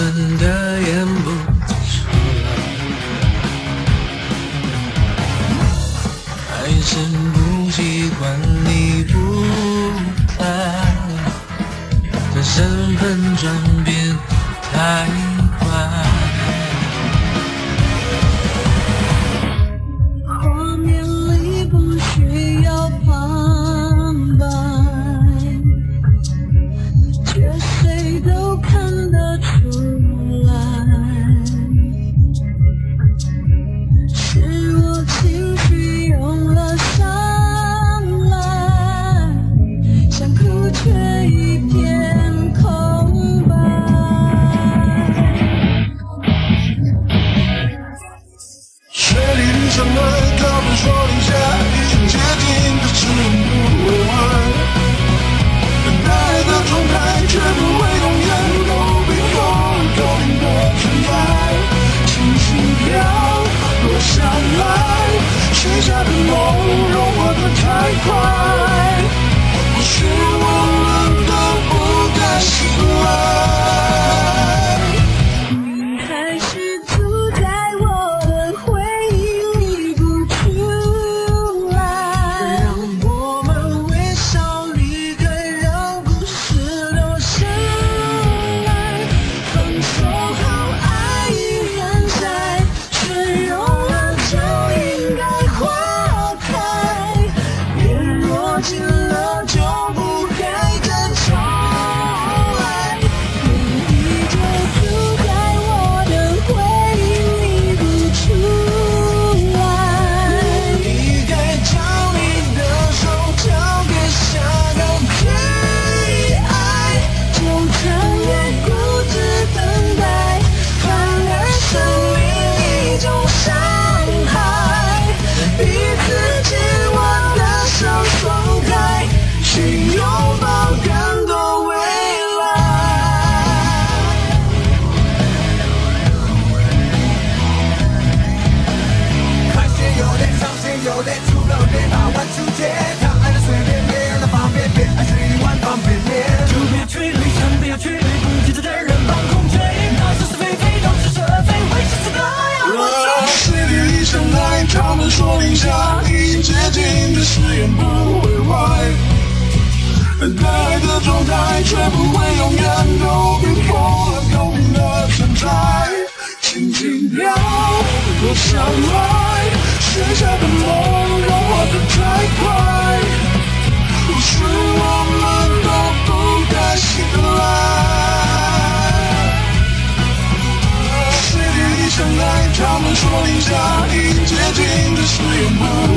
真的演不出来，还真不习惯你不在，这身份转变太。说定下已接近的誓言不会坏，但爱的状态却不会永远都冰封了透明的存在。轻轻飘落下来，剩下的梦融化得太快，是我。you. move